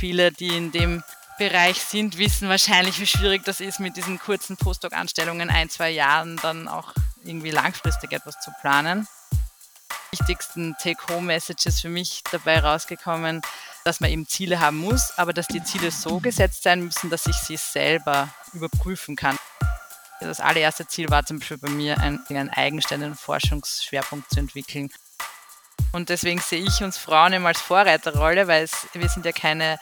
viele, die in dem Bereich sind, wissen wahrscheinlich, wie schwierig das ist, mit diesen kurzen Postdoc-Anstellungen ein, zwei Jahren dann auch irgendwie langfristig etwas zu planen. Die wichtigsten Take-Home-Messages für mich dabei rausgekommen, dass man eben Ziele haben muss, aber dass die Ziele so gesetzt sein müssen, dass ich sie selber überprüfen kann. Das allererste Ziel war zum Beispiel bei mir, einen, einen eigenständigen Forschungsschwerpunkt zu entwickeln. Und deswegen sehe ich uns Frauen immer als Vorreiterrolle, weil es, wir sind ja keine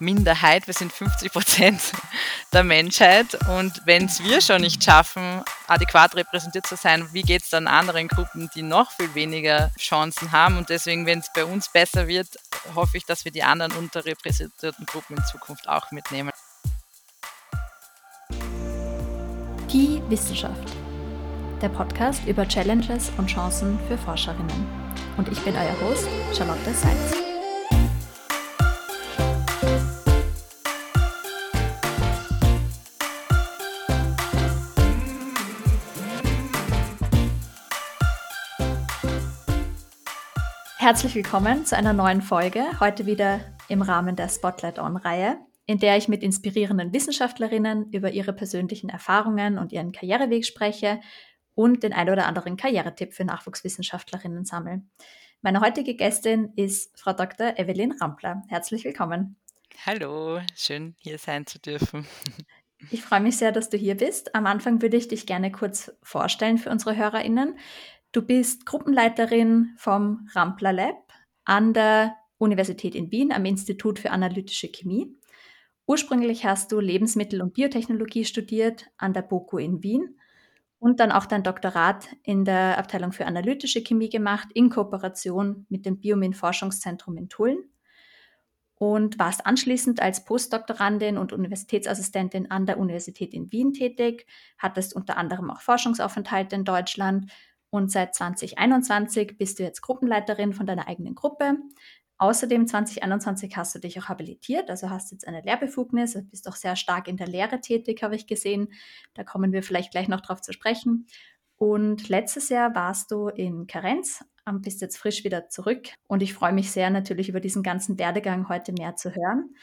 Minderheit, wir sind 50 Prozent der Menschheit. Und wenn es wir schon nicht schaffen, adäquat repräsentiert zu sein, wie geht es dann anderen Gruppen, die noch viel weniger Chancen haben? Und deswegen, wenn es bei uns besser wird, hoffe ich, dass wir die anderen unterrepräsentierten Gruppen in Zukunft auch mitnehmen. Die Wissenschaft. Der Podcast über Challenges und Chancen für Forscherinnen. Und ich bin euer Host, Charlotte Seitz. Herzlich willkommen zu einer neuen Folge, heute wieder im Rahmen der Spotlight On-Reihe, in der ich mit inspirierenden Wissenschaftlerinnen über ihre persönlichen Erfahrungen und ihren Karriereweg spreche und den ein oder anderen Karrieretipp für Nachwuchswissenschaftlerinnen sammle. Meine heutige Gästin ist Frau Dr. Evelyn Rampler. Herzlich willkommen. Hallo, schön hier sein zu dürfen. Ich freue mich sehr, dass du hier bist. Am Anfang würde ich dich gerne kurz vorstellen für unsere HörerInnen. Du bist Gruppenleiterin vom Rampler Lab an der Universität in Wien am Institut für analytische Chemie. Ursprünglich hast du Lebensmittel- und Biotechnologie studiert an der BOKU in Wien und dann auch dein Doktorat in der Abteilung für analytische Chemie gemacht in Kooperation mit dem Biomin Forschungszentrum in Tulln und warst anschließend als Postdoktorandin und Universitätsassistentin an der Universität in Wien tätig, hattest unter anderem auch Forschungsaufenthalte in Deutschland und seit 2021 bist du jetzt Gruppenleiterin von deiner eigenen Gruppe. Außerdem 2021 hast du dich auch habilitiert, also hast jetzt eine Lehrbefugnis, also bist auch sehr stark in der Lehre tätig, habe ich gesehen. Da kommen wir vielleicht gleich noch drauf zu sprechen. Und letztes Jahr warst du in Karenz, bist jetzt frisch wieder zurück. Und ich freue mich sehr natürlich über diesen ganzen Werdegang heute mehr zu hören.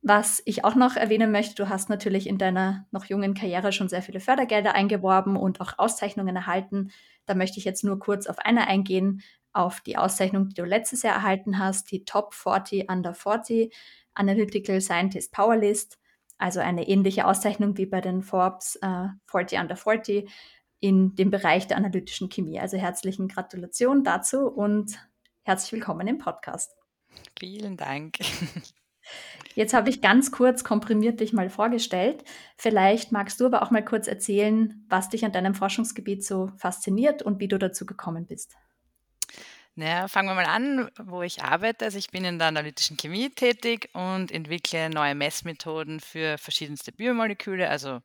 Was ich auch noch erwähnen möchte, du hast natürlich in deiner noch jungen Karriere schon sehr viele Fördergelder eingeworben und auch Auszeichnungen erhalten. Da möchte ich jetzt nur kurz auf eine eingehen, auf die Auszeichnung, die du letztes Jahr erhalten hast, die Top 40 Under 40 Analytical Scientist Power List, also eine ähnliche Auszeichnung wie bei den Forbes äh, 40 Under 40 in dem Bereich der analytischen Chemie. Also herzlichen Gratulation dazu und herzlich willkommen im Podcast. Vielen Dank. Jetzt habe ich ganz kurz komprimiert dich mal vorgestellt. Vielleicht magst du aber auch mal kurz erzählen, was dich an deinem Forschungsgebiet so fasziniert und wie du dazu gekommen bist. Naja, fangen wir mal an, wo ich arbeite. Also ich bin in der analytischen Chemie tätig und entwickle neue Messmethoden für verschiedenste Biomoleküle. Also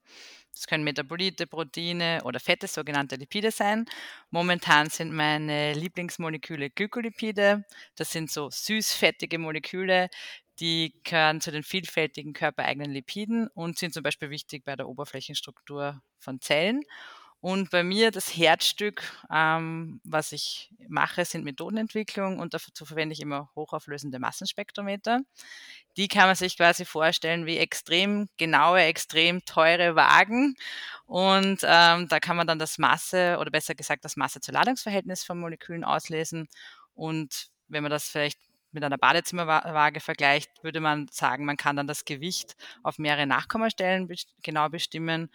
das können Metabolite, Proteine oder Fette, sogenannte Lipide sein. Momentan sind meine Lieblingsmoleküle Glykolipide. Das sind so süßfettige Moleküle, die gehören zu den vielfältigen körpereigenen Lipiden und sind zum Beispiel wichtig bei der Oberflächenstruktur von Zellen. Und bei mir das Herzstück, ähm, was ich mache, sind Methodenentwicklung und dazu verwende ich immer hochauflösende Massenspektrometer. Die kann man sich quasi vorstellen wie extrem genaue, extrem teure Wagen. Und ähm, da kann man dann das Masse oder besser gesagt das Masse-zu-Ladungsverhältnis von Molekülen auslesen. Und wenn man das vielleicht mit einer Badezimmerwaage vergleicht, würde man sagen, man kann dann das Gewicht auf mehrere Nachkommastellen genau bestimmen.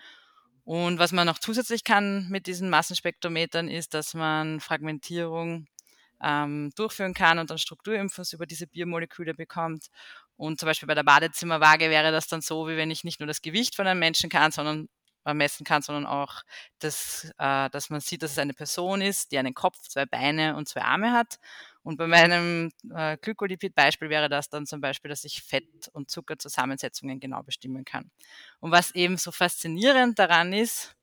Und was man noch zusätzlich kann mit diesen Massenspektrometern ist, dass man Fragmentierung ähm, durchführen kann und dann Strukturinfos über diese Biomoleküle bekommt. Und zum Beispiel bei der Badezimmerwaage wäre das dann so, wie wenn ich nicht nur das Gewicht von einem Menschen kann, sondern äh, messen kann, sondern auch, dass, äh, dass man sieht, dass es eine Person ist, die einen Kopf, zwei Beine und zwei Arme hat. Und bei meinem äh, Glykolipid-Beispiel wäre das dann zum Beispiel, dass ich Fett- und Zuckerzusammensetzungen genau bestimmen kann. Und was eben so faszinierend daran ist,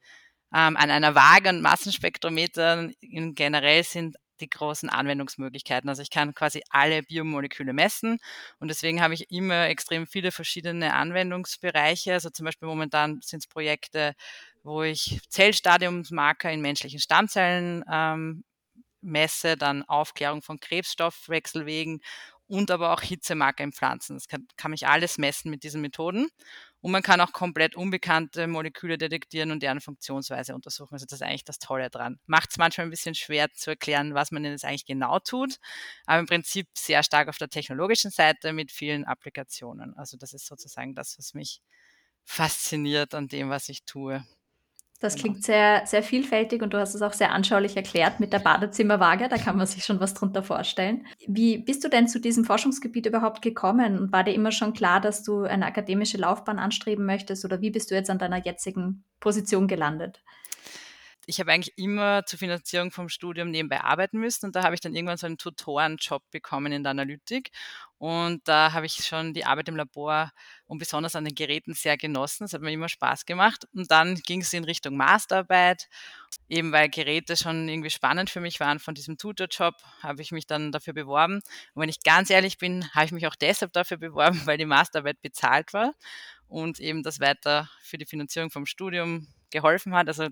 ähm, an einer Waage und Massenspektrometer in generell sind die großen Anwendungsmöglichkeiten. Also ich kann quasi alle Biomoleküle messen und deswegen habe ich immer extrem viele verschiedene Anwendungsbereiche. Also zum Beispiel momentan sind es Projekte, wo ich Zellstadiumsmarker in menschlichen Stammzellen ähm, messe, dann Aufklärung von Krebsstoffwechselwegen und aber auch Hitzemarker in Pflanzen. Das kann, kann mich alles messen mit diesen Methoden. Und man kann auch komplett unbekannte Moleküle detektieren und deren Funktionsweise untersuchen. Also das ist eigentlich das Tolle dran. Macht es manchmal ein bisschen schwer zu erklären, was man denn jetzt eigentlich genau tut, aber im Prinzip sehr stark auf der technologischen Seite mit vielen Applikationen. Also das ist sozusagen das, was mich fasziniert an dem, was ich tue. Das genau. klingt sehr, sehr vielfältig und du hast es auch sehr anschaulich erklärt mit der Badezimmerwaage. Da kann man sich schon was drunter vorstellen. Wie bist du denn zu diesem Forschungsgebiet überhaupt gekommen? Und war dir immer schon klar, dass du eine akademische Laufbahn anstreben möchtest? Oder wie bist du jetzt an deiner jetzigen Position gelandet? Ich habe eigentlich immer zur Finanzierung vom Studium nebenbei arbeiten müssen und da habe ich dann irgendwann so einen Tutorenjob bekommen in der Analytik und da habe ich schon die Arbeit im Labor und besonders an den Geräten sehr genossen. Es hat mir immer Spaß gemacht und dann ging es in Richtung Masterarbeit, eben weil Geräte schon irgendwie spannend für mich waren von diesem Tutorjob, habe ich mich dann dafür beworben und wenn ich ganz ehrlich bin, habe ich mich auch deshalb dafür beworben, weil die Masterarbeit bezahlt war und eben das weiter für die Finanzierung vom Studium geholfen hat. Also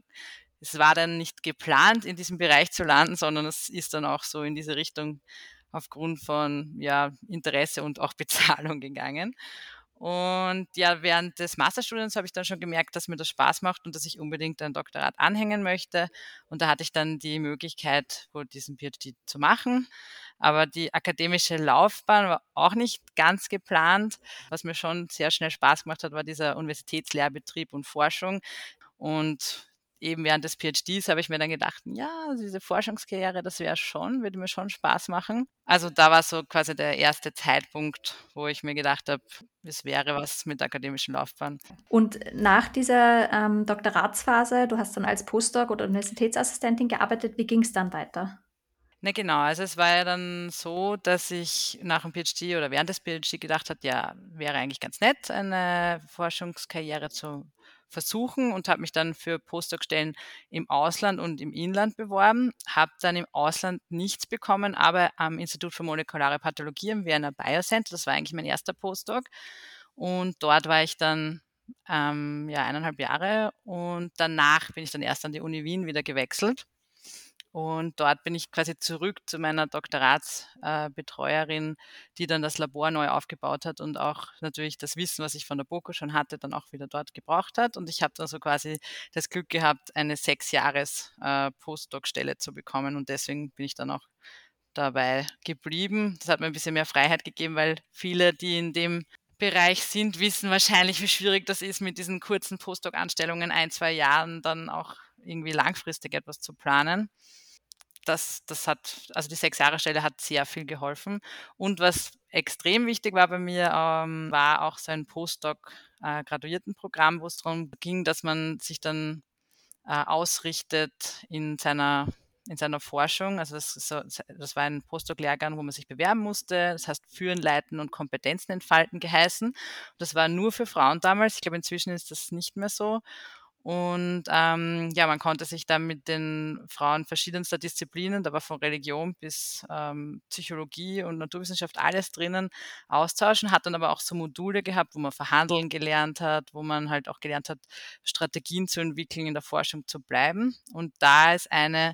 es war dann nicht geplant, in diesem Bereich zu landen, sondern es ist dann auch so in diese Richtung aufgrund von ja, Interesse und auch Bezahlung gegangen. Und ja, während des Masterstudiums habe ich dann schon gemerkt, dass mir das Spaß macht und dass ich unbedingt ein Doktorat anhängen möchte. Und da hatte ich dann die Möglichkeit, wohl diesen PhD zu machen. Aber die akademische Laufbahn war auch nicht ganz geplant. Was mir schon sehr schnell Spaß gemacht hat, war dieser Universitätslehrbetrieb und Forschung. Und eben während des PhDs habe ich mir dann gedacht, ja, diese Forschungskarriere, das wäre schon, würde mir schon Spaß machen. Also da war so quasi der erste Zeitpunkt, wo ich mir gedacht habe, es wäre was mit der akademischen Laufbahn. Und nach dieser ähm, Doktoratsphase, du hast dann als Postdoc oder Universitätsassistentin gearbeitet, wie ging es dann weiter? Na genau, also es war ja dann so, dass ich nach dem PhD oder während des PhD gedacht habe, ja, wäre eigentlich ganz nett, eine Forschungskarriere zu versuchen und habe mich dann für Postdoc-Stellen im Ausland und im Inland beworben, habe dann im Ausland nichts bekommen, aber am Institut für molekulare Pathologie im Wiener Biocenter, das war eigentlich mein erster Postdoc. Und dort war ich dann ähm, ja, eineinhalb Jahre und danach bin ich dann erst an die Uni Wien wieder gewechselt und dort bin ich quasi zurück zu meiner Doktoratsbetreuerin, äh, die dann das Labor neu aufgebaut hat und auch natürlich das Wissen, was ich von der BOKU schon hatte, dann auch wieder dort gebraucht hat. Und ich habe dann so quasi das Glück gehabt, eine sechs Jahres äh, Postdoc-Stelle zu bekommen. Und deswegen bin ich dann auch dabei geblieben. Das hat mir ein bisschen mehr Freiheit gegeben, weil viele, die in dem Bereich sind, wissen wahrscheinlich, wie schwierig das ist, mit diesen kurzen Postdoc-Anstellungen ein, zwei Jahren dann auch irgendwie langfristig etwas zu planen das, das hat, also die sechs Jahre Stelle hat sehr viel geholfen. Und was extrem wichtig war bei mir, ähm, war auch so ein Postdoc-Graduiertenprogramm, äh, wo es darum ging, dass man sich dann äh, ausrichtet in seiner in seiner Forschung. Also das, so, das war ein Postdoc-Lehrgang, wo man sich bewerben musste. Das heißt Führen, Leiten und Kompetenzen entfalten geheißen. Das war nur für Frauen damals. Ich glaube, inzwischen ist das nicht mehr so. Und ähm, ja, man konnte sich dann mit den Frauen verschiedenster Disziplinen, da war von Religion bis ähm, Psychologie und Naturwissenschaft alles drinnen, austauschen, hat dann aber auch so Module gehabt, wo man verhandeln gelernt hat, wo man halt auch gelernt hat, Strategien zu entwickeln, in der Forschung zu bleiben. Und da ist eine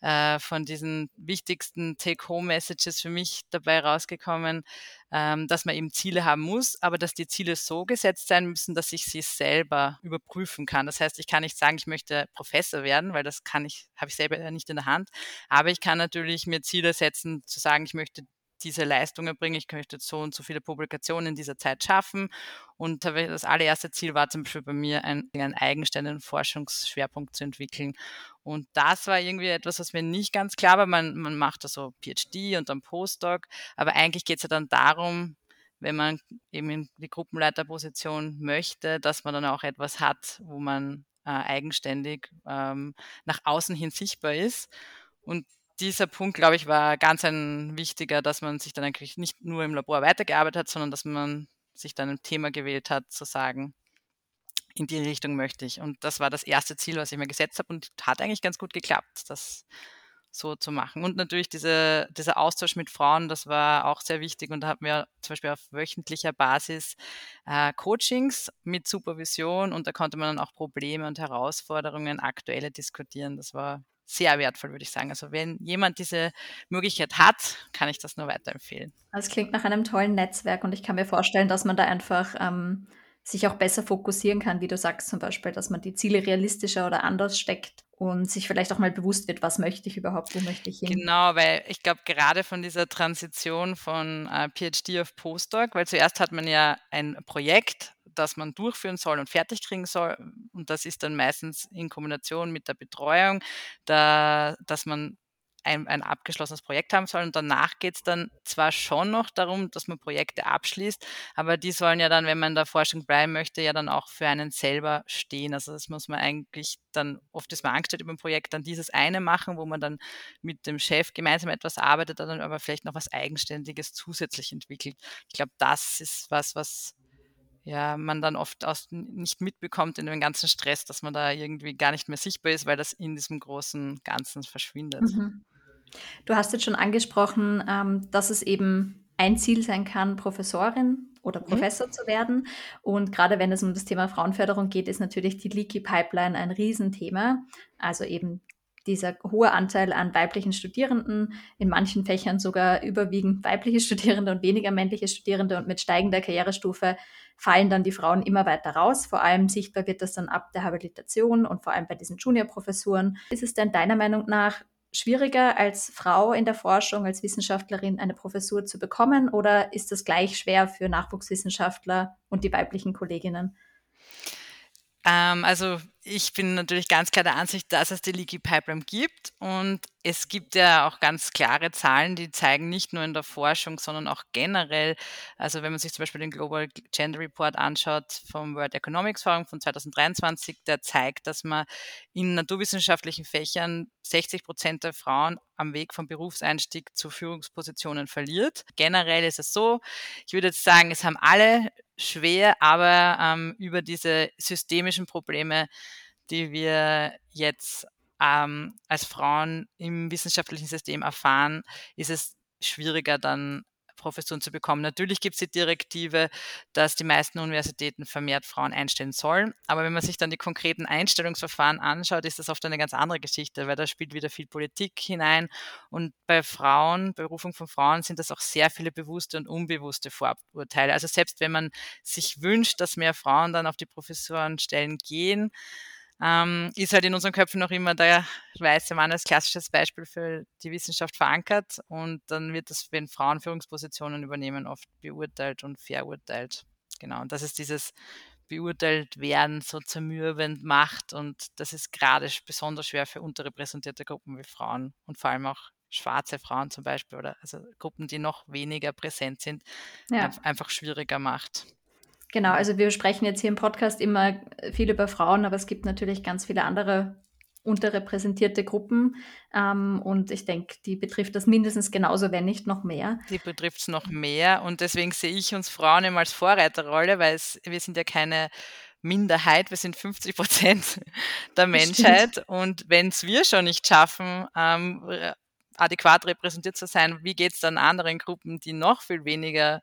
äh, von diesen wichtigsten Take-Home-Messages für mich dabei rausgekommen, ähm, dass man eben Ziele haben muss, aber dass die Ziele so gesetzt sein müssen, dass ich sie selber überprüfen kann. Das heißt, ich kann nicht sagen, ich möchte Professor werden, weil das kann ich, habe ich selber nicht in der Hand. Aber ich kann natürlich mir Ziele setzen, zu sagen, ich möchte diese Leistung erbringen, ich möchte so und so viele Publikationen in dieser Zeit schaffen. Und das allererste Ziel war zum Beispiel bei mir, einen, einen eigenständigen Forschungsschwerpunkt zu entwickeln. Und das war irgendwie etwas, was mir nicht ganz klar war. Man, man macht da so PhD und dann Postdoc, aber eigentlich geht es ja dann darum, wenn man eben in die Gruppenleiterposition möchte, dass man dann auch etwas hat, wo man äh, eigenständig ähm, nach außen hin sichtbar ist. Und dieser Punkt, glaube ich, war ganz ein wichtiger, dass man sich dann eigentlich nicht nur im Labor weitergearbeitet hat, sondern dass man sich dann ein Thema gewählt hat, zu sagen, in die Richtung möchte ich. Und das war das erste Ziel, was ich mir gesetzt habe und hat eigentlich ganz gut geklappt, das so zu machen. Und natürlich diese, dieser Austausch mit Frauen, das war auch sehr wichtig und da hatten wir zum Beispiel auf wöchentlicher Basis äh, Coachings mit Supervision und da konnte man dann auch Probleme und Herausforderungen aktuelle diskutieren. Das war sehr wertvoll, würde ich sagen. Also wenn jemand diese Möglichkeit hat, kann ich das nur weiterempfehlen. Das klingt nach einem tollen Netzwerk und ich kann mir vorstellen, dass man da einfach ähm, sich auch besser fokussieren kann, wie du sagst zum Beispiel, dass man die Ziele realistischer oder anders steckt und sich vielleicht auch mal bewusst wird, was möchte ich überhaupt, wo möchte ich hin. Genau, weil ich glaube, gerade von dieser Transition von äh, PhD auf Postdoc, weil zuerst hat man ja ein Projekt, das man durchführen soll und fertig kriegen soll. Und das ist dann meistens in Kombination mit der Betreuung, da, dass man ein, ein abgeschlossenes Projekt haben soll. Und danach geht es dann zwar schon noch darum, dass man Projekte abschließt, aber die sollen ja dann, wenn man in der Forschung bleiben möchte, ja dann auch für einen selber stehen. Also das muss man eigentlich dann, oft ist man angestellt über ein Projekt, dann dieses eine machen, wo man dann mit dem Chef gemeinsam etwas arbeitet, dann aber vielleicht noch was Eigenständiges zusätzlich entwickelt. Ich glaube, das ist was, was ja, man dann oft aus, nicht mitbekommt in dem ganzen Stress, dass man da irgendwie gar nicht mehr sichtbar ist, weil das in diesem großen Ganzen verschwindet. Mhm. Du hast jetzt schon angesprochen, ähm, dass es eben ein Ziel sein kann, Professorin oder mhm. Professor mhm. zu werden. Und gerade wenn es um das Thema Frauenförderung geht, ist natürlich die Leaky Pipeline ein Riesenthema. Also eben dieser hohe Anteil an weiblichen Studierenden, in manchen Fächern sogar überwiegend weibliche Studierende und weniger männliche Studierende. Und mit steigender Karrierestufe fallen dann die Frauen immer weiter raus. Vor allem sichtbar wird das dann ab der Habilitation und vor allem bei diesen Juniorprofessuren. Ist es denn deiner Meinung nach schwieriger als Frau in der Forschung, als Wissenschaftlerin eine Professur zu bekommen oder ist das gleich schwer für Nachwuchswissenschaftler und die weiblichen Kolleginnen? Ähm, also ich bin natürlich ganz klar der Ansicht, dass es die Leaky Pipeline gibt und es gibt ja auch ganz klare Zahlen, die zeigen nicht nur in der Forschung, sondern auch generell, also wenn man sich zum Beispiel den Global Gender Report anschaut vom World Economics Forum von 2023, der zeigt, dass man in naturwissenschaftlichen Fächern 60 Prozent der Frauen am Weg vom Berufseinstieg zu Führungspositionen verliert. Generell ist es so, ich würde jetzt sagen, es haben alle schwer, aber ähm, über diese systemischen Probleme, die wir jetzt ähm, als Frauen im wissenschaftlichen System erfahren, ist es schwieriger dann Professuren zu bekommen. Natürlich gibt es die Direktive, dass die meisten Universitäten vermehrt Frauen einstellen sollen. Aber wenn man sich dann die konkreten Einstellungsverfahren anschaut, ist das oft eine ganz andere Geschichte, weil da spielt wieder viel Politik hinein. Und bei Frauen, Berufung von Frauen, sind das auch sehr viele bewusste und unbewusste Vorurteile. Also selbst wenn man sich wünscht, dass mehr Frauen dann auf die Professorenstellen gehen, ähm, ist halt in unseren Köpfen noch immer der weiße Mann als klassisches Beispiel für die Wissenschaft verankert und dann wird das, wenn Frauen Führungspositionen übernehmen, oft beurteilt und verurteilt. Genau, und das ist dieses beurteilt werden so zermürbend macht und das ist gerade besonders schwer für unterrepräsentierte Gruppen wie Frauen und vor allem auch schwarze Frauen zum Beispiel oder also Gruppen, die noch weniger präsent sind, ja. einfach schwieriger macht. Genau, also wir sprechen jetzt hier im Podcast immer viel über Frauen, aber es gibt natürlich ganz viele andere unterrepräsentierte Gruppen. Ähm, und ich denke, die betrifft das mindestens genauso, wenn nicht noch mehr. Die betrifft es noch mehr. Und deswegen sehe ich uns Frauen immer als Vorreiterrolle, weil es, wir sind ja keine Minderheit, wir sind 50 Prozent der Menschheit. Stimmt. Und wenn es wir schon nicht schaffen, ähm, adäquat repräsentiert zu sein, wie geht es dann anderen Gruppen, die noch viel weniger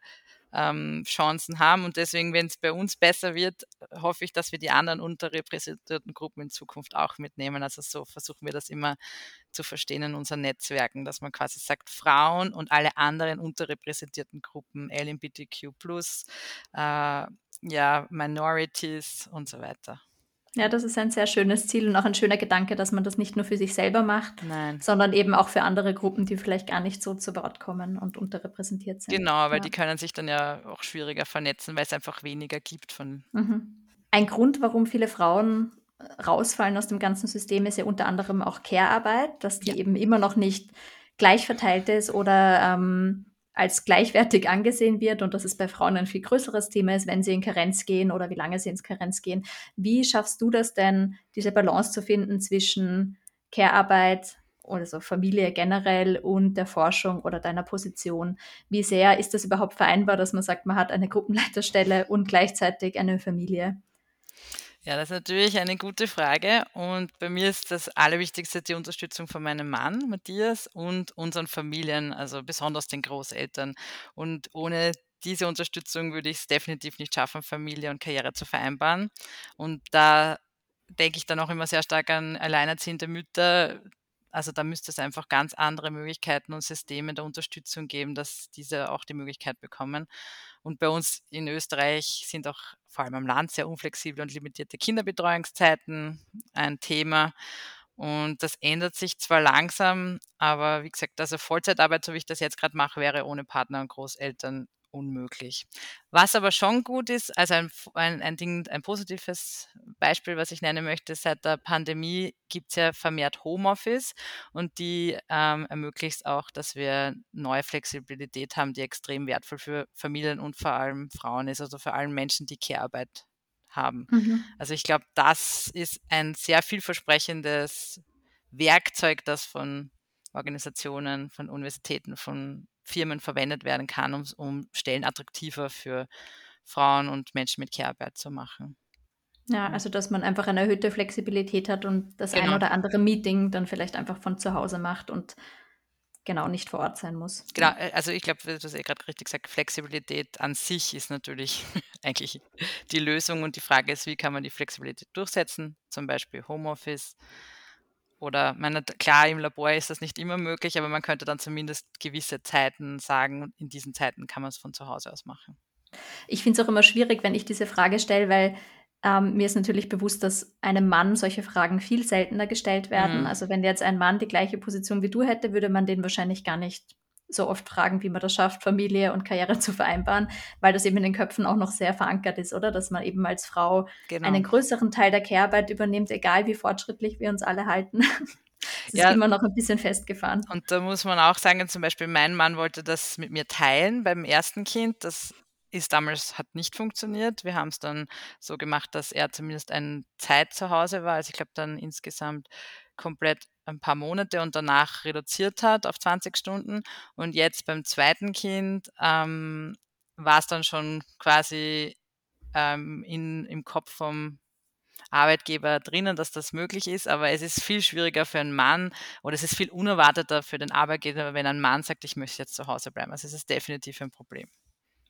ähm, Chancen haben. Und deswegen, wenn es bei uns besser wird, hoffe ich, dass wir die anderen unterrepräsentierten Gruppen in Zukunft auch mitnehmen. Also so versuchen wir das immer zu verstehen in unseren Netzwerken, dass man quasi sagt, Frauen und alle anderen unterrepräsentierten Gruppen, LGBTQ+, äh, ja, Minorities und so weiter. Ja, das ist ein sehr schönes Ziel und auch ein schöner Gedanke, dass man das nicht nur für sich selber macht, Nein. sondern eben auch für andere Gruppen, die vielleicht gar nicht so zu Wort kommen und unterrepräsentiert sind. Genau, weil ja. die können sich dann ja auch schwieriger vernetzen, weil es einfach weniger gibt von. Mhm. Ein Grund, warum viele Frauen rausfallen aus dem ganzen System, ist ja unter anderem auch Care-Arbeit, dass die ja. eben immer noch nicht gleich verteilt ist oder ähm, als gleichwertig angesehen wird und dass es bei Frauen ein viel größeres Thema ist, wenn sie in Karenz gehen oder wie lange sie ins Karenz gehen. Wie schaffst du das denn, diese Balance zu finden zwischen Care-Arbeit, also Familie generell und der Forschung oder deiner Position? Wie sehr ist das überhaupt vereinbar, dass man sagt, man hat eine Gruppenleiterstelle und gleichzeitig eine Familie? Ja, das ist natürlich eine gute Frage. Und bei mir ist das Allerwichtigste die Unterstützung von meinem Mann, Matthias, und unseren Familien, also besonders den Großeltern. Und ohne diese Unterstützung würde ich es definitiv nicht schaffen, Familie und Karriere zu vereinbaren. Und da denke ich dann auch immer sehr stark an alleinerziehende Mütter, Also da müsste es einfach ganz andere Möglichkeiten und Systeme der Unterstützung geben, dass diese auch die Möglichkeit bekommen. Und bei uns in Österreich sind auch vor allem am Land sehr unflexible und limitierte Kinderbetreuungszeiten ein Thema. Und das ändert sich zwar langsam, aber wie gesagt, also Vollzeitarbeit, so wie ich das jetzt gerade mache, wäre ohne Partner und Großeltern unmöglich. Was aber schon gut ist, also ein, ein, ein Ding, ein positives Beispiel, was ich nennen möchte, seit der Pandemie gibt es ja vermehrt Homeoffice und die ähm, ermöglicht auch, dass wir neue Flexibilität haben, die extrem wertvoll für Familien und vor allem Frauen ist, also vor allem Menschen, die Care-Arbeit haben. Mhm. Also ich glaube, das ist ein sehr vielversprechendes Werkzeug, das von Organisationen, von Universitäten, von Firmen verwendet werden kann, um, um Stellen attraktiver für Frauen und Menschen mit Care-Arbeit zu machen. Ja, also dass man einfach eine erhöhte Flexibilität hat und das genau. ein oder andere Meeting dann vielleicht einfach von zu Hause macht und genau nicht vor Ort sein muss. Genau, äh, also ich glaube, du hast ja gerade richtig gesagt, Flexibilität an sich ist natürlich eigentlich die Lösung und die Frage ist, wie kann man die Flexibilität durchsetzen, zum Beispiel Homeoffice. Oder meine, klar, im Labor ist das nicht immer möglich, aber man könnte dann zumindest gewisse Zeiten sagen, in diesen Zeiten kann man es von zu Hause aus machen. Ich finde es auch immer schwierig, wenn ich diese Frage stelle, weil ähm, mir ist natürlich bewusst, dass einem Mann solche Fragen viel seltener gestellt werden. Mhm. Also wenn jetzt ein Mann die gleiche Position wie du hätte, würde man den wahrscheinlich gar nicht so oft fragen, wie man das schafft, Familie und Karriere zu vereinbaren, weil das eben in den Köpfen auch noch sehr verankert ist, oder? Dass man eben als Frau genau. einen größeren Teil der Care-Arbeit übernimmt, egal wie fortschrittlich wir uns alle halten. Das ja, ist immer noch ein bisschen festgefahren. Und da muss man auch sagen, zum Beispiel mein Mann wollte das mit mir teilen beim ersten Kind. Das ist damals, hat nicht funktioniert. Wir haben es dann so gemacht, dass er zumindest eine Zeit zu Hause war. Also ich glaube dann insgesamt komplett ein paar Monate und danach reduziert hat auf 20 Stunden. Und jetzt beim zweiten Kind ähm, war es dann schon quasi ähm, in, im Kopf vom Arbeitgeber drinnen, dass das möglich ist, aber es ist viel schwieriger für einen Mann oder es ist viel unerwarteter für den Arbeitgeber, wenn ein Mann sagt, ich möchte jetzt zu Hause bleiben. Also es ist definitiv ein Problem.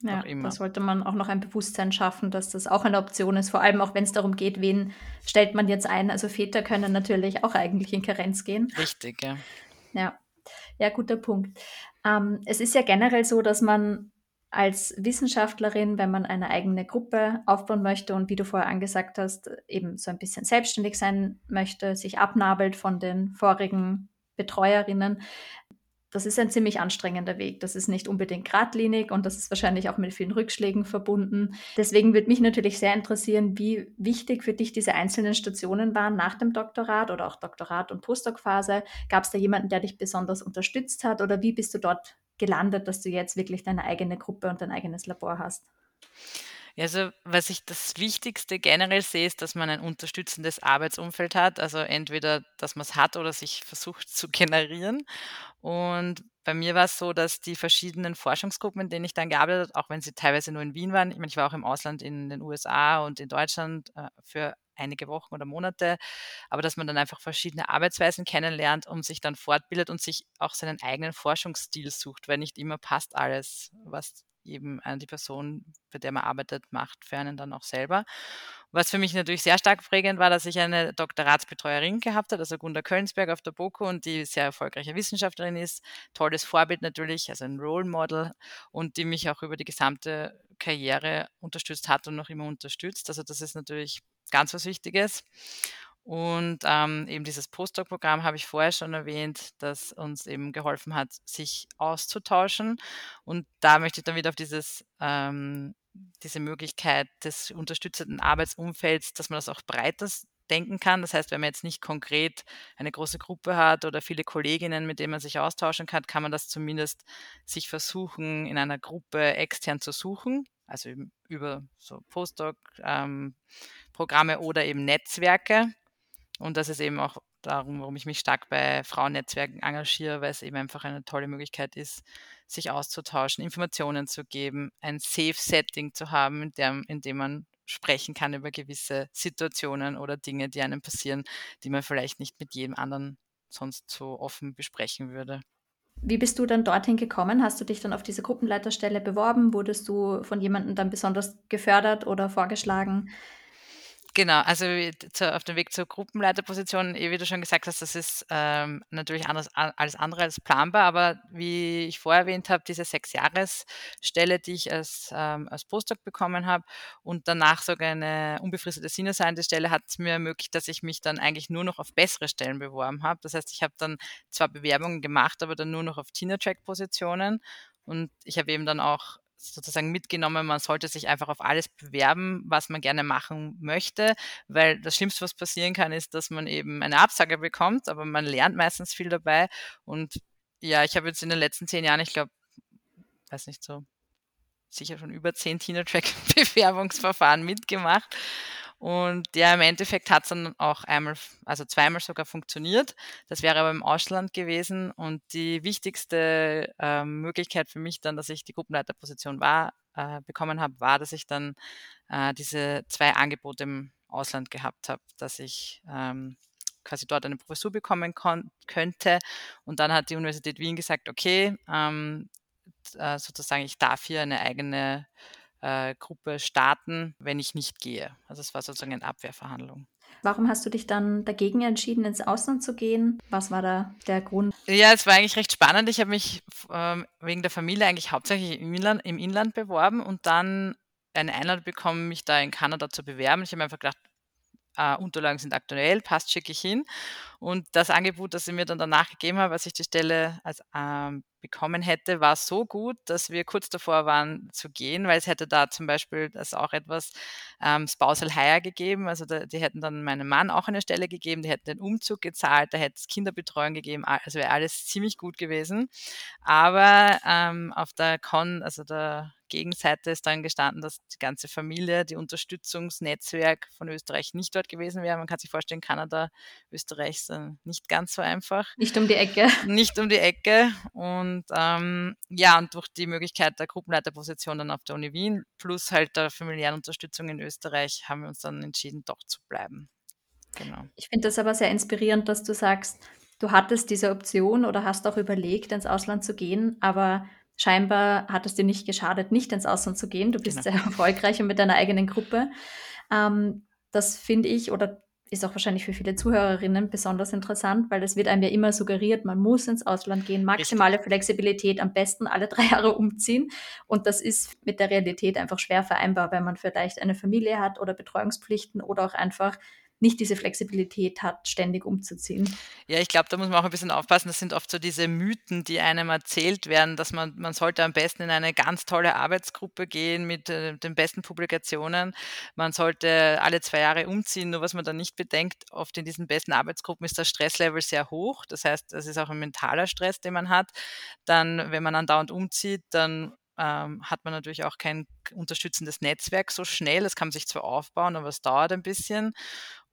Ja, da sollte man auch noch ein Bewusstsein schaffen, dass das auch eine Option ist, vor allem auch wenn es darum geht, wen stellt man jetzt ein. Also Väter können natürlich auch eigentlich in Karenz gehen. Richtig, ja. Ja, ja guter Punkt. Ähm, es ist ja generell so, dass man als Wissenschaftlerin, wenn man eine eigene Gruppe aufbauen möchte und wie du vorher angesagt hast, eben so ein bisschen selbstständig sein möchte, sich abnabelt von den vorigen Betreuerinnen, das ist ein ziemlich anstrengender Weg. Das ist nicht unbedingt geradlinig und das ist wahrscheinlich auch mit vielen Rückschlägen verbunden. Deswegen würde mich natürlich sehr interessieren, wie wichtig für dich diese einzelnen Stationen waren nach dem Doktorat oder auch Doktorat- und Postdoc-Phase. Gab es da jemanden, der dich besonders unterstützt hat oder wie bist du dort gelandet, dass du jetzt wirklich deine eigene Gruppe und dein eigenes Labor hast? Also was ich das Wichtigste generell sehe, ist, dass man ein unterstützendes Arbeitsumfeld hat. Also entweder, dass man es hat oder sich versucht zu generieren. Und bei mir war es so, dass die verschiedenen Forschungsgruppen, in denen ich dann gearbeitet habe, auch wenn sie teilweise nur in Wien waren, ich meine, ich war auch im Ausland in den USA und in Deutschland äh, für einige Wochen oder Monate, aber dass man dann einfach verschiedene Arbeitsweisen kennenlernt und sich dann fortbildet und sich auch seinen eigenen Forschungsstil sucht, weil nicht immer passt alles, was eben die Person, bei der man arbeitet, macht für einen dann auch selber. Was für mich natürlich sehr stark prägend war, dass ich eine Doktoratsbetreuerin gehabt habe, also Gunda Kölnsberg auf der BOKU und die sehr erfolgreiche Wissenschaftlerin ist, tolles Vorbild natürlich, also ein Role Model und die mich auch über die gesamte Karriere unterstützt hat und noch immer unterstützt. Also das ist natürlich ganz was Wichtiges. Und ähm, eben dieses Postdoc-Programm habe ich vorher schon erwähnt, das uns eben geholfen hat, sich auszutauschen. Und da möchte ich dann wieder auf dieses, ähm, diese Möglichkeit des unterstützenden Arbeitsumfelds, dass man das auch breiter denken kann. Das heißt, wenn man jetzt nicht konkret eine große Gruppe hat oder viele Kolleginnen, mit denen man sich austauschen kann, kann man das zumindest sich versuchen, in einer Gruppe extern zu suchen. Also über so Postdoc-Programme ähm, oder eben Netzwerke und das ist eben auch darum, warum ich mich stark bei Frauennetzwerken engagiere, weil es eben einfach eine tolle Möglichkeit ist, sich auszutauschen, Informationen zu geben, ein Safe-Setting zu haben, in dem, in dem man sprechen kann über gewisse Situationen oder Dinge, die einem passieren, die man vielleicht nicht mit jedem anderen sonst so offen besprechen würde. Wie bist du dann dorthin gekommen? Hast du dich dann auf diese Gruppenleiterstelle beworben? Wurdest du von jemandem dann besonders gefördert oder vorgeschlagen? Genau, also zu auf dem Weg zur Gruppenleiterposition, eh wie du schon gesagt hast, das ist, ähm, natürlich anders alles andere als planbar, aber wie ich vorher erwähnt habe, diese Sechsjahresstelle, die ich als, ähm als Postdoc bekommen habe und danach sogar eine unbefristete Senior Scientist Stelle hat's mir ermöglicht, dass ich mich dann eigentlich nur noch auf bessere Stellen beworben habe. Das heißt, ich habe dann zwar Bewerbungen gemacht, aber dann nur noch auf Tenure Track Positionen und ich habe eben dann auch sozusagen mitgenommen, man sollte sich einfach auf alles bewerben, was man gerne machen möchte, weil das Schlimmste, was passieren kann, ist, dass man eben eine Absage bekommt, aber man lernt meistens viel dabei. Und ja, ich habe jetzt in den letzten zehn Jahren, ich glaube, weiß nicht so, sicher schon über zehn Tina-Track-Bewerbungsverfahren mitgemacht. Und ja, im Endeffekt hat es dann auch einmal, also zweimal sogar funktioniert. Das wäre aber im Ausland gewesen. Und die wichtigste äh, Möglichkeit für mich dann, dass ich die Gruppenleiterposition war, äh, bekommen habe, war, dass ich dann äh, diese zwei Angebote im Ausland gehabt habe, dass ich ähm, quasi dort eine Professur bekommen könnte. Und dann hat die Universität Wien gesagt, okay, ähm, äh, sozusagen, ich darf hier eine eigene äh, Gruppe starten, wenn ich nicht gehe. Also es war sozusagen eine Abwehrverhandlung. Warum hast du dich dann dagegen entschieden, ins Ausland zu gehen? Was war da der Grund? Ja, es war eigentlich recht spannend. Ich habe mich ähm, wegen der Familie eigentlich hauptsächlich im Inland, im Inland beworben und dann eine Einladung bekommen, mich da in Kanada zu bewerben. Ich habe einfach gedacht, äh, Unterlagen sind aktuell, passt, schicke ich hin. Und das Angebot, das sie mir dann danach gegeben haben, als ich die Stelle als, ähm, bekommen hätte, war so gut, dass wir kurz davor waren zu gehen, weil es hätte da zum Beispiel das auch etwas ähm, Spousal Hire gegeben. Also da, die hätten dann meinem Mann auch eine Stelle gegeben, die hätten den Umzug gezahlt, da hätte es Kinderbetreuung gegeben. Also wäre alles ziemlich gut gewesen. Aber ähm, auf der Con, also der Gegenseite ist dann gestanden, dass die ganze Familie, die Unterstützungsnetzwerk von Österreich nicht dort gewesen wäre. Man kann sich vorstellen, Kanada, Österreich ist nicht ganz so einfach. Nicht um die Ecke. Nicht um die Ecke. Und ähm, ja, und durch die Möglichkeit der Gruppenleiterposition dann auf der Uni Wien plus halt der familiären Unterstützung in Österreich haben wir uns dann entschieden, doch zu bleiben. Genau. Ich finde das aber sehr inspirierend, dass du sagst, du hattest diese Option oder hast auch überlegt, ins Ausland zu gehen, aber scheinbar hat es dir nicht geschadet, nicht ins Ausland zu gehen. Du bist genau. sehr erfolgreich und mit deiner eigenen Gruppe. Ähm, das finde ich oder ist auch wahrscheinlich für viele Zuhörerinnen besonders interessant, weil es wird einem ja immer suggeriert, man muss ins Ausland gehen, maximale Richtig. Flexibilität, am besten alle drei Jahre umziehen. Und das ist mit der Realität einfach schwer vereinbar, wenn man vielleicht eine Familie hat oder Betreuungspflichten oder auch einfach nicht diese Flexibilität hat, ständig umzuziehen. Ja, ich glaube, da muss man auch ein bisschen aufpassen. Das sind oft so diese Mythen, die einem erzählt werden, dass man, man sollte am besten in eine ganz tolle Arbeitsgruppe gehen mit äh, den besten Publikationen. Man sollte alle zwei Jahre umziehen. Nur was man dann nicht bedenkt, oft in diesen besten Arbeitsgruppen ist das Stresslevel sehr hoch. Das heißt, es ist auch ein mentaler Stress, den man hat. Dann, wenn man andauernd umzieht, dann ähm, hat man natürlich auch kein unterstützendes Netzwerk so schnell. Das kann man sich zwar aufbauen, aber es dauert ein bisschen.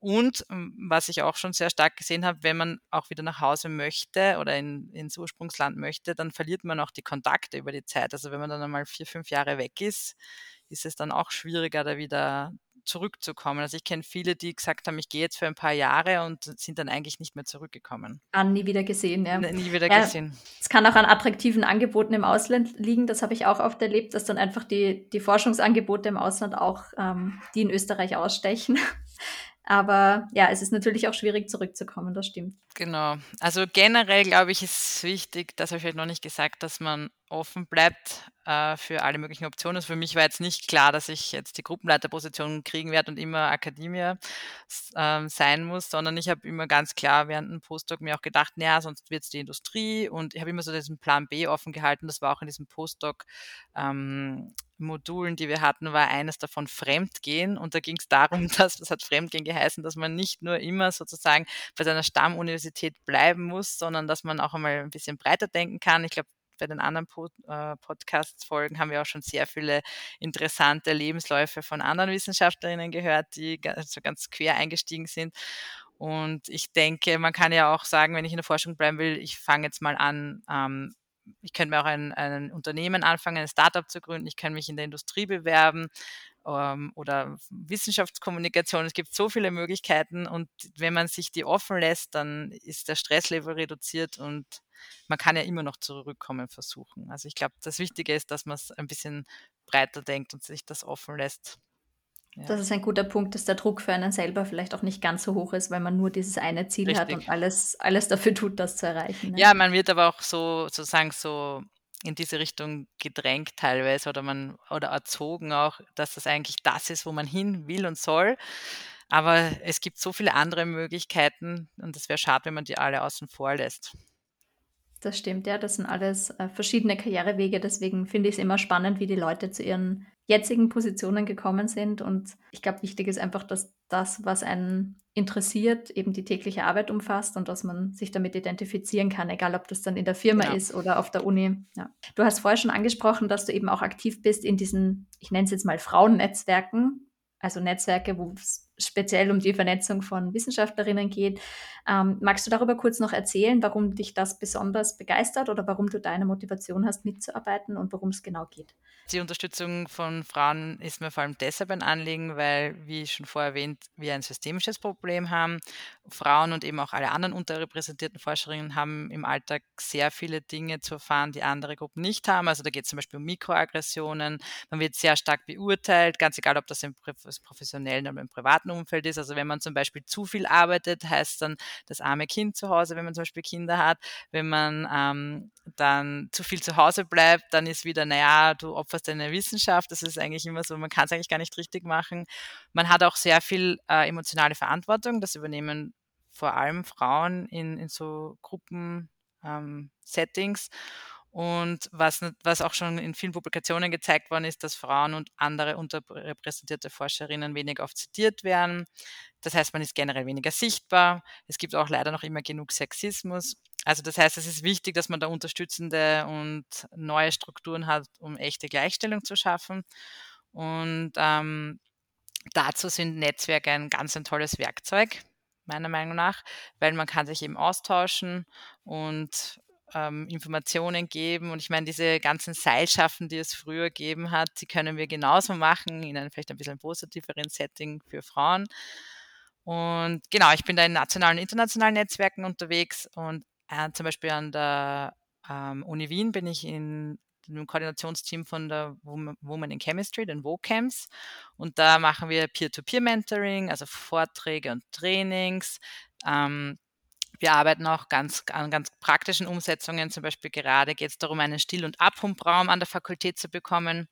Und ähm, was ich auch schon sehr stark gesehen habe, wenn man auch wieder nach Hause möchte oder in, ins Ursprungsland möchte, dann verliert man auch die Kontakte über die Zeit. Also wenn man dann einmal vier, fünf Jahre weg ist, ist es dann auch schwieriger, da wieder zurückzukommen. Also ich kenne viele, die gesagt haben, ich gehe jetzt für ein paar Jahre und sind dann eigentlich nicht mehr zurückgekommen. An nie wieder gesehen, ja. Nie wieder ja, gesehen. Es kann auch an attraktiven Angeboten im Ausland liegen. Das habe ich auch oft erlebt, dass dann einfach die, die Forschungsangebote im Ausland auch ähm, die in Österreich ausstechen. Aber ja, es ist natürlich auch schwierig zurückzukommen, das stimmt. Genau. Also generell glaube ich, ist wichtig, das habe ich vielleicht noch nicht gesagt, dass man offen bleibt äh, für alle möglichen Optionen. Also für mich war jetzt nicht klar, dass ich jetzt die Gruppenleiterposition kriegen werde und immer Akademie äh, sein muss, sondern ich habe immer ganz klar während dem Postdoc mir auch gedacht, naja, sonst wird es die Industrie und ich habe immer so diesen Plan B offen gehalten. Das war auch in diesem Postdoc ähm, Modulen, die wir hatten, war eines davon Fremdgehen. Und da ging es darum, dass, das hat Fremdgehen geheißen, dass man nicht nur immer sozusagen bei seiner Stammuniversität bleiben muss, sondern dass man auch einmal ein bisschen breiter denken kann. Ich glaube, bei den anderen Pod äh, Podcast-Folgen haben wir auch schon sehr viele interessante Lebensläufe von anderen Wissenschaftlerinnen gehört, die so ganz quer eingestiegen sind. Und ich denke, man kann ja auch sagen, wenn ich in der Forschung bleiben will, ich fange jetzt mal an, ähm, ich könnte mir auch ein, ein Unternehmen anfangen, ein Startup zu gründen, ich kann mich in der Industrie bewerben ähm, oder Wissenschaftskommunikation. Es gibt so viele Möglichkeiten und wenn man sich die offen lässt, dann ist der Stresslevel reduziert und man kann ja immer noch zurückkommen versuchen. Also ich glaube, das Wichtige ist, dass man es ein bisschen breiter denkt und sich das offen lässt. Ja. Das ist ein guter Punkt, dass der Druck für einen selber vielleicht auch nicht ganz so hoch ist, weil man nur dieses eine Ziel Richtig. hat und alles, alles dafür tut, das zu erreichen. Ne? Ja, man wird aber auch so sozusagen so in diese Richtung gedrängt teilweise oder man oder erzogen auch, dass das eigentlich das ist, wo man hin will und soll. Aber es gibt so viele andere Möglichkeiten und es wäre schade, wenn man die alle außen vor lässt. Das stimmt, ja. Das sind alles äh, verschiedene Karrierewege. Deswegen finde ich es immer spannend, wie die Leute zu ihren jetzigen Positionen gekommen sind. Und ich glaube, wichtig ist einfach, dass das, was einen interessiert, eben die tägliche Arbeit umfasst und dass man sich damit identifizieren kann, egal ob das dann in der Firma ja. ist oder auf der Uni. Ja. Du hast vorher schon angesprochen, dass du eben auch aktiv bist in diesen, ich nenne es jetzt mal Frauennetzwerken, also Netzwerke, wo es speziell um die Vernetzung von Wissenschaftlerinnen geht. Ähm, magst du darüber kurz noch erzählen, warum dich das besonders begeistert oder warum du deine Motivation hast, mitzuarbeiten und worum es genau geht? Die Unterstützung von Frauen ist mir vor allem deshalb ein Anliegen, weil, wie schon vorher erwähnt, wir ein systemisches Problem haben. Frauen und eben auch alle anderen unterrepräsentierten Forscherinnen haben im Alltag sehr viele Dinge zu erfahren, die andere Gruppen nicht haben. Also da geht es zum Beispiel um Mikroaggressionen. Man wird sehr stark beurteilt, ganz egal, ob das im professionellen oder im privaten Umfeld ist. Also wenn man zum Beispiel zu viel arbeitet, heißt dann das arme Kind zu Hause, wenn man zum Beispiel Kinder hat. Wenn man ähm, dann zu viel zu Hause bleibt, dann ist wieder, naja, du opferst deine Wissenschaft. Das ist eigentlich immer so, man kann es eigentlich gar nicht richtig machen. Man hat auch sehr viel äh, emotionale Verantwortung. Das übernehmen vor allem Frauen in, in so Gruppen-Settings. Ähm, und was, was auch schon in vielen Publikationen gezeigt worden ist, dass Frauen und andere unterrepräsentierte Forscherinnen weniger oft zitiert werden. Das heißt, man ist generell weniger sichtbar. Es gibt auch leider noch immer genug Sexismus. Also das heißt, es ist wichtig, dass man da unterstützende und neue Strukturen hat, um echte Gleichstellung zu schaffen. Und ähm, dazu sind Netzwerke ein ganz ein tolles Werkzeug, meiner Meinung nach, weil man kann sich eben austauschen und ähm, Informationen geben. Und ich meine, diese ganzen Seilschaften, die es früher gegeben hat, die können wir genauso machen, in einem vielleicht ein bisschen positiveren Setting für Frauen. Und genau, ich bin da in nationalen und internationalen Netzwerken unterwegs und äh, zum Beispiel an der ähm, Uni Wien bin ich in dem Koordinationsteam von der Woman in Chemistry, den WOCAMs. Und da machen wir Peer-to-Peer-Mentoring, also Vorträge und Trainings. Ähm, wir arbeiten auch ganz an ganz praktischen Umsetzungen. Zum Beispiel gerade geht es darum, einen Still- und Abpumpraum an der Fakultät zu bekommen.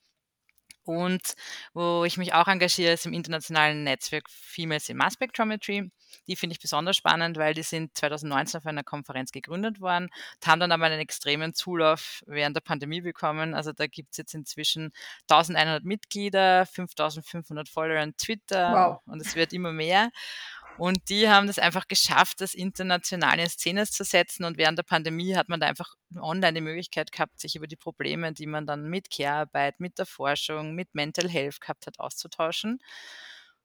Und wo ich mich auch engagiere, ist im internationalen Netzwerk Females in Mass Spectrometry. Die finde ich besonders spannend, weil die sind 2019 auf einer Konferenz gegründet worden, haben dann aber einen extremen Zulauf während der Pandemie bekommen. Also da gibt es jetzt inzwischen 1100 Mitglieder, 5500 Follower on Twitter wow. und es wird immer mehr. Und die haben das einfach geschafft, das international in Szene zu setzen. Und während der Pandemie hat man da einfach online die Möglichkeit gehabt, sich über die Probleme, die man dann mit Care-Arbeit, mit der Forschung, mit Mental Health gehabt hat, auszutauschen.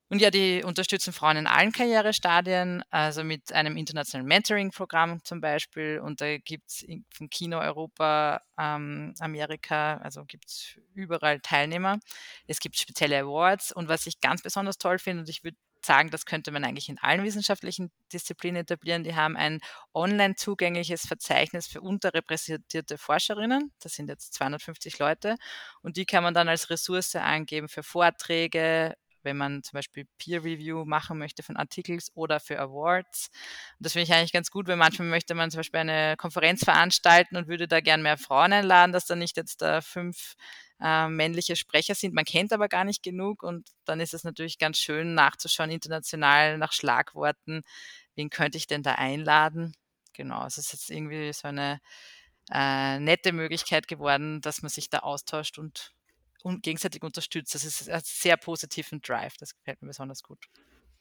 Und ja, die unterstützen Frauen in allen Karrierestadien, also mit einem internationalen Mentoring-Programm zum Beispiel. Und da gibt es von Kino Europa, ähm, Amerika, also gibt es überall Teilnehmer. Es gibt spezielle Awards. Und was ich ganz besonders toll finde, und ich würde sagen, das könnte man eigentlich in allen wissenschaftlichen Disziplinen etablieren. Die haben ein online zugängliches Verzeichnis für unterrepräsentierte Forscherinnen. Das sind jetzt 250 Leute. Und die kann man dann als Ressource angeben für Vorträge, wenn man zum Beispiel Peer Review machen möchte von Artikels oder für Awards. Und das finde ich eigentlich ganz gut, weil manchmal möchte man zum Beispiel eine Konferenz veranstalten und würde da gern mehr Frauen einladen, dass da nicht jetzt da fünf äh, männliche Sprecher sind. Man kennt aber gar nicht genug und dann ist es natürlich ganz schön nachzuschauen, international nach Schlagworten, wen könnte ich denn da einladen. Genau, es ist jetzt irgendwie so eine äh, nette Möglichkeit geworden, dass man sich da austauscht und, und gegenseitig unterstützt. Das ist ein sehr positiven Drive, das gefällt mir besonders gut.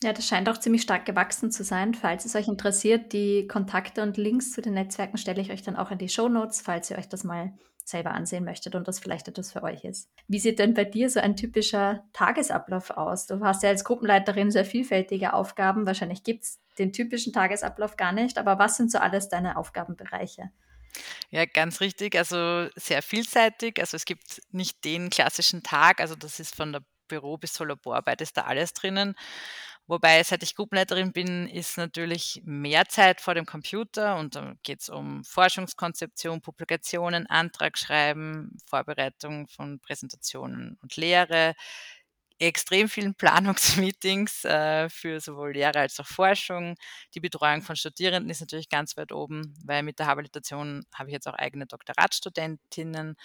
Ja, das scheint auch ziemlich stark gewachsen zu sein. Falls es euch interessiert, die Kontakte und Links zu den Netzwerken stelle ich euch dann auch in die Show Notes, falls ihr euch das mal selber ansehen möchtet und das vielleicht etwas für euch ist. Wie sieht denn bei dir so ein typischer Tagesablauf aus? Du hast ja als Gruppenleiterin sehr vielfältige Aufgaben. Wahrscheinlich gibt es den typischen Tagesablauf gar nicht, aber was sind so alles deine Aufgabenbereiche? Ja, ganz richtig. Also sehr vielseitig. Also es gibt nicht den klassischen Tag. Also das ist von der Büro bis zur Laborarbeit ist da alles drinnen. Wobei, seit ich Gruppenleiterin bin, ist natürlich mehr Zeit vor dem Computer und da geht es um Forschungskonzeption, Publikationen, Antragschreiben, Vorbereitung von Präsentationen und Lehre, extrem vielen Planungsmeetings äh, für sowohl Lehre als auch Forschung. Die Betreuung von Studierenden ist natürlich ganz weit oben, weil mit der Habilitation habe ich jetzt auch eigene Doktoratstudentinnen.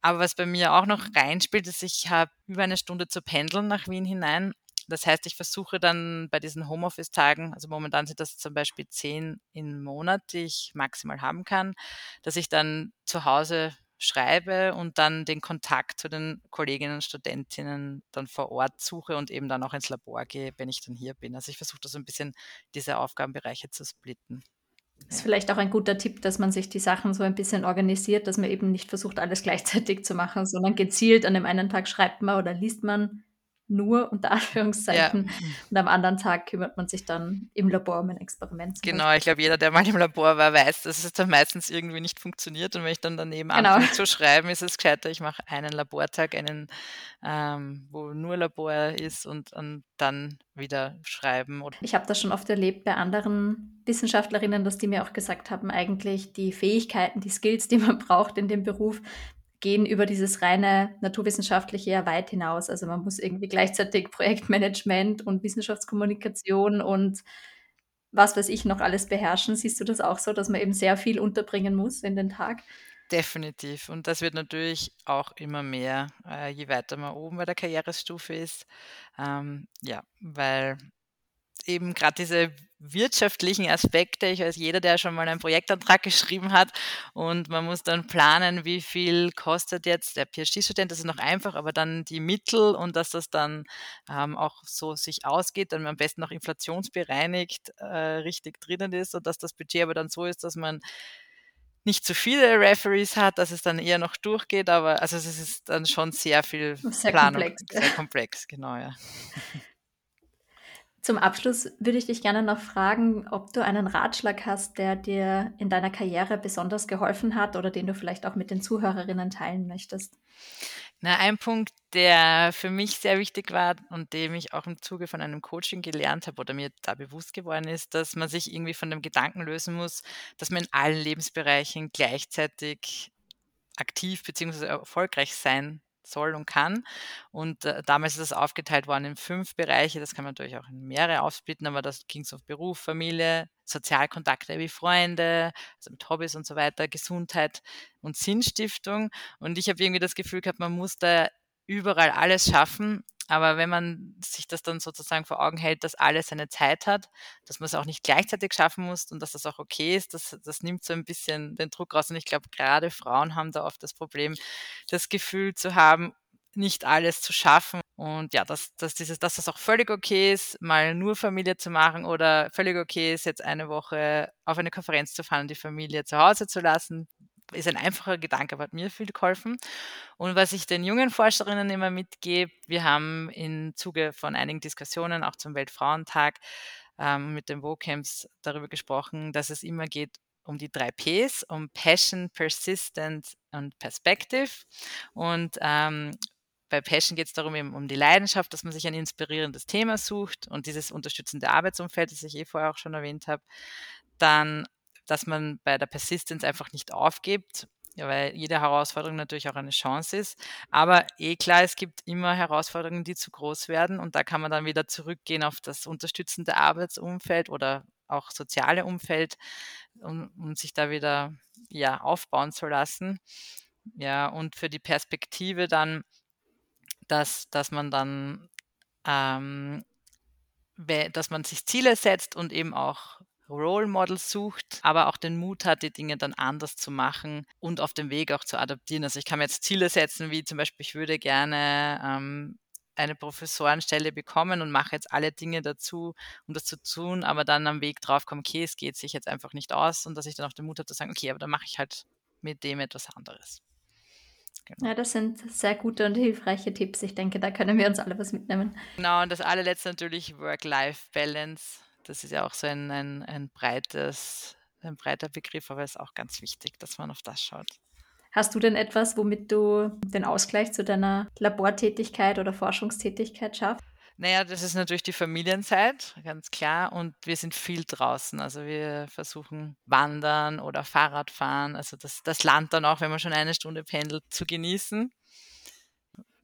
Aber was bei mir auch noch reinspielt, ist, ich habe über eine Stunde zu pendeln nach Wien hinein. Das heißt, ich versuche dann bei diesen Homeoffice-Tagen, also momentan sind das zum Beispiel zehn im Monat, die ich maximal haben kann, dass ich dann zu Hause schreibe und dann den Kontakt zu den Kolleginnen und Studentinnen dann vor Ort suche und eben dann auch ins Labor gehe, wenn ich dann hier bin. Also ich versuche da so ein bisschen diese Aufgabenbereiche zu splitten. Das ist vielleicht auch ein guter Tipp, dass man sich die Sachen so ein bisschen organisiert, dass man eben nicht versucht, alles gleichzeitig zu machen, sondern gezielt an dem einen Tag schreibt man oder liest man nur unter Anführungszeichen. Ja. Und am anderen Tag kümmert man sich dann im Labor um ein Experiment. Genau, Beispiel. ich glaube, jeder, der mal im Labor war, weiß, dass es dann meistens irgendwie nicht funktioniert. Und wenn ich dann daneben genau. anfange zu schreiben, ist es gescheiter, ich mache einen Labortag, einen, ähm, wo nur Labor ist und, und dann wieder schreiben. Ich habe das schon oft erlebt bei anderen Wissenschaftlerinnen, dass die mir auch gesagt haben, eigentlich die Fähigkeiten, die Skills, die man braucht in dem Beruf, gehen über dieses reine naturwissenschaftliche ja weit hinaus. Also man muss irgendwie gleichzeitig Projektmanagement und Wissenschaftskommunikation und was weiß ich noch alles beherrschen. Siehst du das auch so, dass man eben sehr viel unterbringen muss in den Tag? Definitiv. Und das wird natürlich auch immer mehr, äh, je weiter man oben bei der Karrierestufe ist. Ähm, ja, weil eben gerade diese wirtschaftlichen Aspekte. Ich weiß, jeder, der schon mal einen Projektantrag geschrieben hat und man muss dann planen, wie viel kostet jetzt der PhD-Student. Das ist noch einfach, aber dann die Mittel und dass das dann ähm, auch so sich ausgeht, dann am besten noch inflationsbereinigt äh, richtig drinnen ist und dass das Budget aber dann so ist, dass man nicht zu viele Referees hat, dass es dann eher noch durchgeht, aber also es ist dann schon sehr viel sehr Planung, komplex. sehr komplex, genau, ja. Zum Abschluss würde ich dich gerne noch fragen, ob du einen Ratschlag hast, der dir in deiner Karriere besonders geholfen hat oder den du vielleicht auch mit den Zuhörerinnen teilen möchtest. Na, ein Punkt, der für mich sehr wichtig war und dem ich auch im Zuge von einem Coaching gelernt habe oder mir da bewusst geworden ist, dass man sich irgendwie von dem Gedanken lösen muss, dass man in allen Lebensbereichen gleichzeitig aktiv bzw. erfolgreich sein soll und kann. Und äh, damals ist das aufgeteilt worden in fünf Bereiche. Das kann man natürlich auch in mehrere aufsplitten, aber das ging so auf Beruf, Familie, Sozialkontakte wie Freunde, also mit Hobbys und so weiter, Gesundheit und Sinnstiftung. Und ich habe irgendwie das Gefühl gehabt, man muss da überall alles schaffen. Aber wenn man sich das dann sozusagen vor Augen hält, dass alles seine Zeit hat, dass man es auch nicht gleichzeitig schaffen muss und dass das auch okay ist, das, das nimmt so ein bisschen den Druck raus. Und ich glaube, gerade Frauen haben da oft das Problem, das Gefühl zu haben, nicht alles zu schaffen. Und ja, dass, dass, dieses, dass das auch völlig okay ist, mal nur Familie zu machen oder völlig okay ist, jetzt eine Woche auf eine Konferenz zu fahren und die Familie zu Hause zu lassen, ist ein einfacher Gedanke, aber hat mir viel geholfen. Und was ich den jungen Forscherinnen immer mitgebe, wir haben im Zuge von einigen Diskussionen auch zum Weltfrauentag ähm, mit den WOCamps darüber gesprochen, dass es immer geht um die drei Ps, um Passion, Persistent und Perspective. Und ähm, bei Passion geht es darum, eben um die Leidenschaft, dass man sich ein inspirierendes Thema sucht und dieses unterstützende Arbeitsumfeld, das ich eh vorher auch schon erwähnt habe. Dann dass man bei der Persistence einfach nicht aufgibt, ja, weil jede Herausforderung natürlich auch eine Chance ist. Aber eh klar, es gibt immer Herausforderungen, die zu groß werden und da kann man dann wieder zurückgehen auf das unterstützende Arbeitsumfeld oder auch soziale Umfeld, um, um sich da wieder ja, aufbauen zu lassen. Ja, und für die Perspektive dann, dass, dass man dann ähm, dass man sich Ziele setzt und eben auch Role Models sucht, aber auch den Mut hat, die Dinge dann anders zu machen und auf dem Weg auch zu adaptieren. Also ich kann mir jetzt Ziele setzen, wie zum Beispiel, ich würde gerne ähm, eine Professorenstelle bekommen und mache jetzt alle Dinge dazu, um das zu tun, aber dann am Weg drauf kommen, okay, es geht sich jetzt einfach nicht aus und dass ich dann auch den Mut habe zu sagen, okay, aber dann mache ich halt mit dem etwas anderes. Genau. Ja, das sind sehr gute und hilfreiche Tipps. Ich denke, da können wir uns alle was mitnehmen. Genau, und das allerletzte natürlich Work-Life-Balance. Das ist ja auch so ein, ein, ein breites, ein breiter Begriff, aber es ist auch ganz wichtig, dass man auf das schaut. Hast du denn etwas, womit du den Ausgleich zu deiner Labortätigkeit oder Forschungstätigkeit schaffst? Naja, das ist natürlich die Familienzeit, ganz klar. Und wir sind viel draußen. Also wir versuchen wandern oder Fahrradfahren. Also das, das Land dann auch, wenn man schon eine Stunde pendelt, zu genießen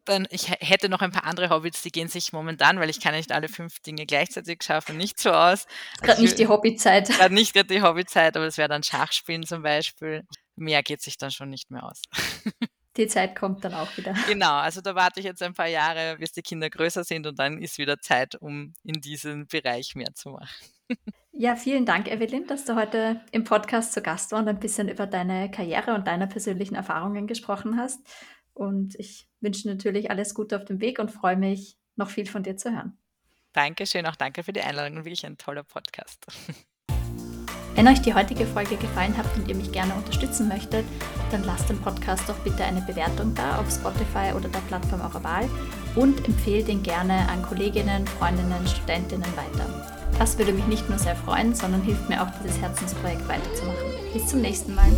dann, ich hätte noch ein paar andere Hobbys, die gehen sich momentan, weil ich kann nicht alle fünf Dinge gleichzeitig schaffen, nicht so aus. Gerade also nicht die Hobbyzeit. Gerade nicht gerade die Hobbyzeit, aber das wäre dann Schachspielen zum Beispiel. Mehr geht sich dann schon nicht mehr aus. Die Zeit kommt dann auch wieder. Genau, also da warte ich jetzt ein paar Jahre, bis die Kinder größer sind und dann ist wieder Zeit, um in diesem Bereich mehr zu machen. Ja, vielen Dank, Evelyn, dass du heute im Podcast zu Gast war und ein bisschen über deine Karriere und deine persönlichen Erfahrungen gesprochen hast. Und ich wünsche natürlich alles Gute auf dem Weg und freue mich, noch viel von dir zu hören. Dankeschön, auch danke für die Einladung. Wirklich ein toller Podcast. Wenn euch die heutige Folge gefallen hat und ihr mich gerne unterstützen möchtet, dann lasst dem Podcast doch bitte eine Bewertung da auf Spotify oder der Plattform eurer Wahl und empfehlt ihn gerne an Kolleginnen, Freundinnen, Studentinnen weiter. Das würde mich nicht nur sehr freuen, sondern hilft mir auch, dieses Herzensprojekt weiterzumachen. Bis zum nächsten Mal.